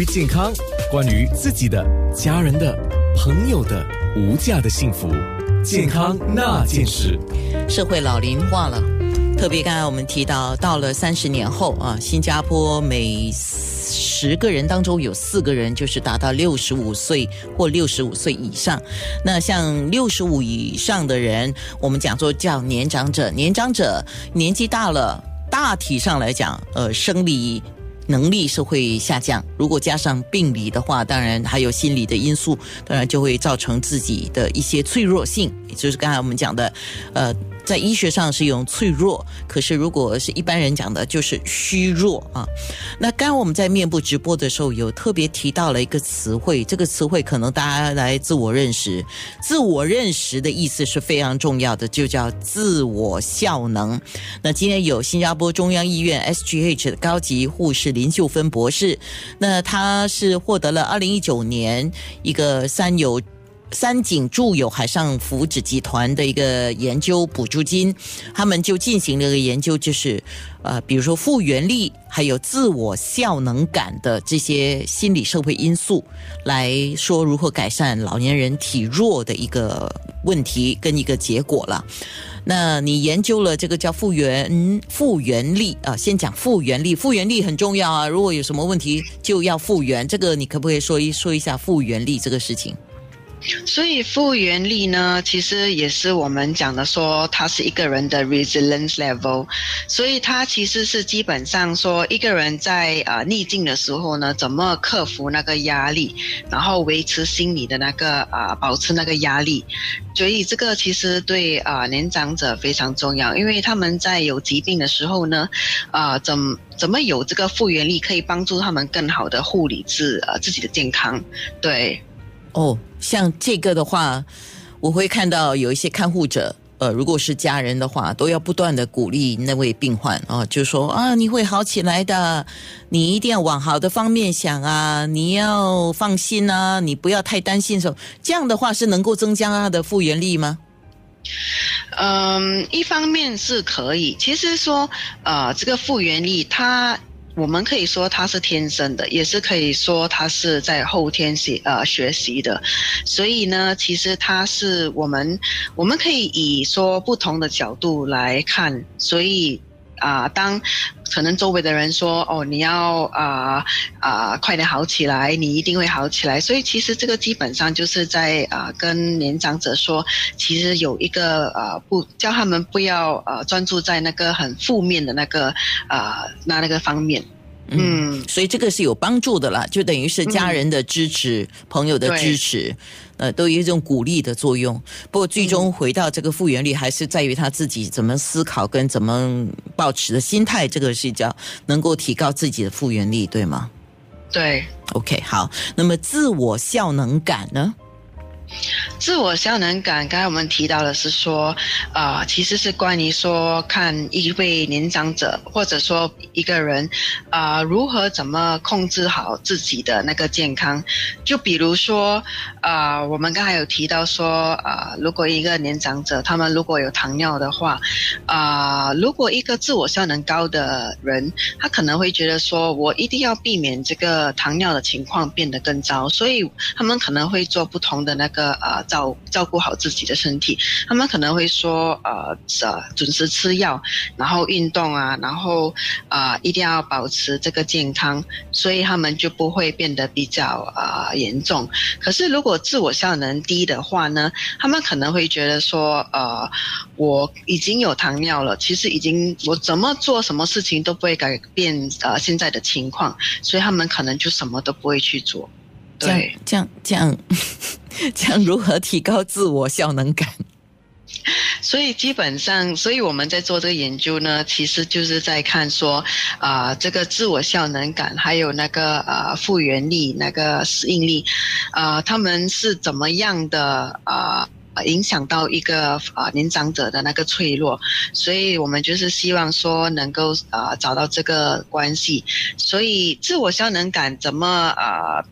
于健康，关于自己的、家人的、朋友的无价的幸福，健康那件事。社会老龄化了，特别刚才我们提到，到了三十年后啊，新加坡每十个人当中有四个人就是达到六十五岁或六十五岁以上。那像六十五以上的人，我们讲说叫年长者，年长者年纪大了，大体上来讲，呃，生理。能力是会下降，如果加上病理的话，当然还有心理的因素，当然就会造成自己的一些脆弱性，也就是刚才我们讲的，呃。在医学上是用脆弱，可是如果是一般人讲的，就是虚弱啊。那刚我们在面部直播的时候，有特别提到了一个词汇，这个词汇可能大家来自我认识，自我认识的意思是非常重要的，就叫自我效能。那今天有新加坡中央医院 SGH 的高级护士林秀芬博士，那他是获得了二零一九年一个三有。三井住友海上福祉集团的一个研究补助金，他们就进行了一个研究，就是呃，比如说复原力，还有自我效能感的这些心理社会因素，来说如何改善老年人体弱的一个问题跟一个结果了。那你研究了这个叫复原复原力啊，先讲复原力，复原力很重要啊。如果有什么问题就要复原，这个你可不可以说一说一下复原力这个事情？所以复原力呢，其实也是我们讲的说，它是一个人的 resilience level。所以它其实是基本上说，一个人在呃逆境的时候呢，怎么克服那个压力，然后维持心理的那个啊，保持那个压力。所以这个其实对啊年长者非常重要，因为他们在有疾病的时候呢，啊怎怎么有这个复原力，可以帮助他们更好的护理自呃自己的健康，对。哦，像这个的话，我会看到有一些看护者，呃，如果是家人的话，都要不断的鼓励那位病患啊，就说啊，你会好起来的，你一定要往好的方面想啊，你要放心啊，你不要太担心。说这样的话是能够增加他的复原力吗？嗯，一方面是可以，其实说呃，这个复原力它。我们可以说他是天生的，也是可以说他是在后天学呃学习的，所以呢，其实他是我们我们可以以说不同的角度来看，所以。啊，当可能周围的人说：“哦，你要啊啊，快点好起来，你一定会好起来。”所以其实这个基本上就是在啊跟年长者说，其实有一个呃不叫他们不要呃专注在那个很负面的那个啊那那个方面。嗯，所以这个是有帮助的啦，就等于是家人的支持、朋友的支持。呃，都有一种鼓励的作用。不过，最终回到这个复原力，还是在于他自己怎么思考跟怎么保持的心态。这个是叫能够提高自己的复原力，对吗？对。OK，好。那么，自我效能感呢？自我效能感，刚才我们提到的是说，啊，其实是关于说看一位年长者，或者说一个人，啊，如何怎么控制好自己的那个健康。就比如说，啊，我们刚才有提到说，啊，如果一个年长者，他们如果有糖尿的话，啊，如果一个自我效能高的人，他可能会觉得说，我一定要避免这个糖尿的情况变得更糟，所以他们可能会做不同的那个。呃，照照顾好自己的身体，他们可能会说，呃，呃，准时吃药，然后运动啊，然后啊，一定要保持这个健康，所以他们就不会变得比较啊严重。可是如果自我效能低的话呢，他们可能会觉得说，呃，我已经有糖尿了，其实已经我怎么做什么事情都不会改变呃现在的情况，所以他们可能就什么都不会去做。对，这样这样。这样 将如何提高自我效能感？所以基本上，所以我们在做这个研究呢，其实就是在看说，啊，这个自我效能感，还有那个呃复原力、那个适应力，啊，他们是怎么样的啊影响到一个啊年长者的那个脆弱？所以我们就是希望说能够啊找到这个关系。所以自我效能感怎么啊？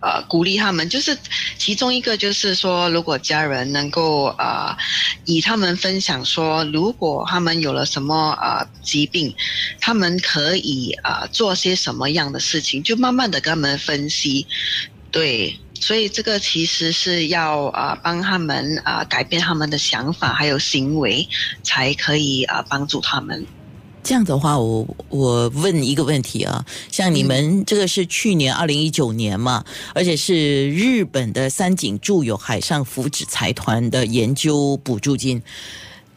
呃鼓励他们，就是其中一个就是说，如果家人能够呃，以他们分享说，如果他们有了什么呃疾病，他们可以啊做些什么样的事情，就慢慢的跟他们分析，对，所以这个其实是要啊帮他们啊改变他们的想法还有行为，才可以啊帮助他们。这样的话，我我问一个问题啊，像你们这个是去年二零一九年嘛，而且是日本的三井住友海上福祉财团的研究补助金，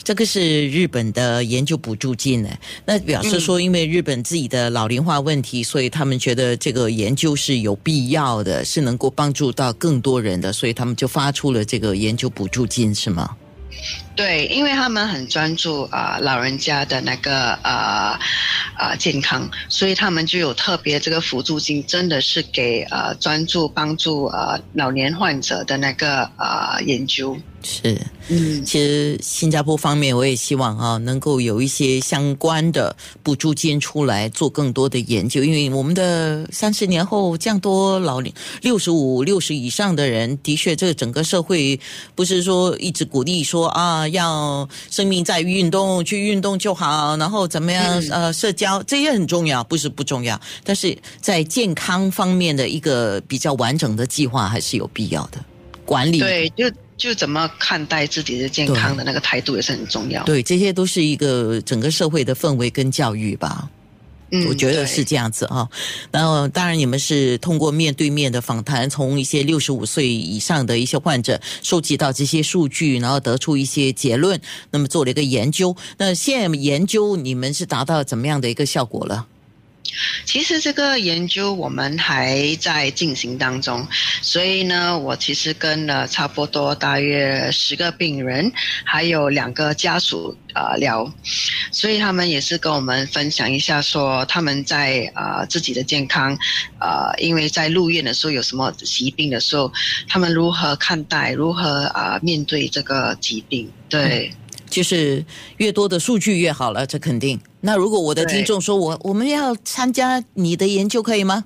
这个是日本的研究补助金呢。那表示说，因为日本自己的老龄化问题，所以他们觉得这个研究是有必要的，是能够帮助到更多人的，所以他们就发出了这个研究补助金，是吗？对，因为他们很专注啊，老人家的那个呃呃健康，所以他们就有特别这个辅助金，真的是给呃专注帮助呃老年患者的那个呃研究。是，嗯，其实新加坡方面，我也希望啊，能够有一些相关的补助金出来做更多的研究，因为我们的三十年后这样多老龄六十五、六十以上的人，的确，这个整个社会不是说一直鼓励说啊，要生命在于运动，去运动就好，然后怎么样呃，社交这也很重要，不是不重要，但是在健康方面的一个比较完整的计划还是有必要的管理。对，就。就怎么看待自己的健康的那个态度也是很重要。对，这些都是一个整个社会的氛围跟教育吧。嗯，我觉得是这样子啊。然后，当然你们是通过面对面的访谈，从一些六十五岁以上的一些患者收集到这些数据，然后得出一些结论，那么做了一个研究。那现在研究你们是达到怎么样的一个效果了？其实这个研究我们还在进行当中，所以呢，我其实跟了差不多大约十个病人，还有两个家属啊聊，所以他们也是跟我们分享一下，说他们在啊自己的健康，啊，因为在入院的时候有什么疾病的时候，他们如何看待，如何啊面对这个疾病，对。就是越多的数据越好了，这肯定。那如果我的听众说我我们要参加你的研究，可以吗？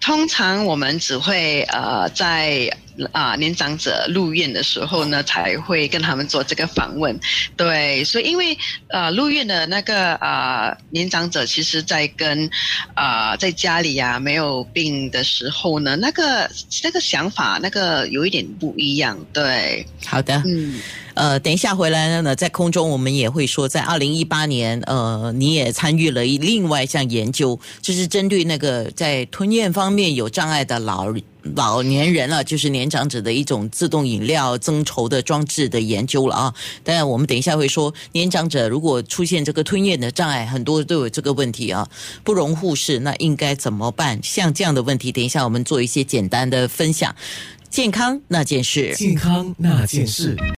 通常我们只会呃在啊年长者入院的时候呢，才会跟他们做这个访问。对，所以因为呃入院的那个啊年长者，其实在跟啊在家里啊没有病的时候呢，那个那个想法那个有一点不一样。对，好的，嗯。呃，等一下回来呢，在空中我们也会说，在二零一八年，呃，你也参与了另外一项研究，就是针对那个在吞咽方面有障碍的老老年人了，就是年长者的一种自动饮料增稠的装置的研究了啊。当然，我们等一下会说，年长者如果出现这个吞咽的障碍，很多都有这个问题啊，不容忽视。那应该怎么办？像这样的问题，等一下我们做一些简单的分享。健康那件事，健康那件事。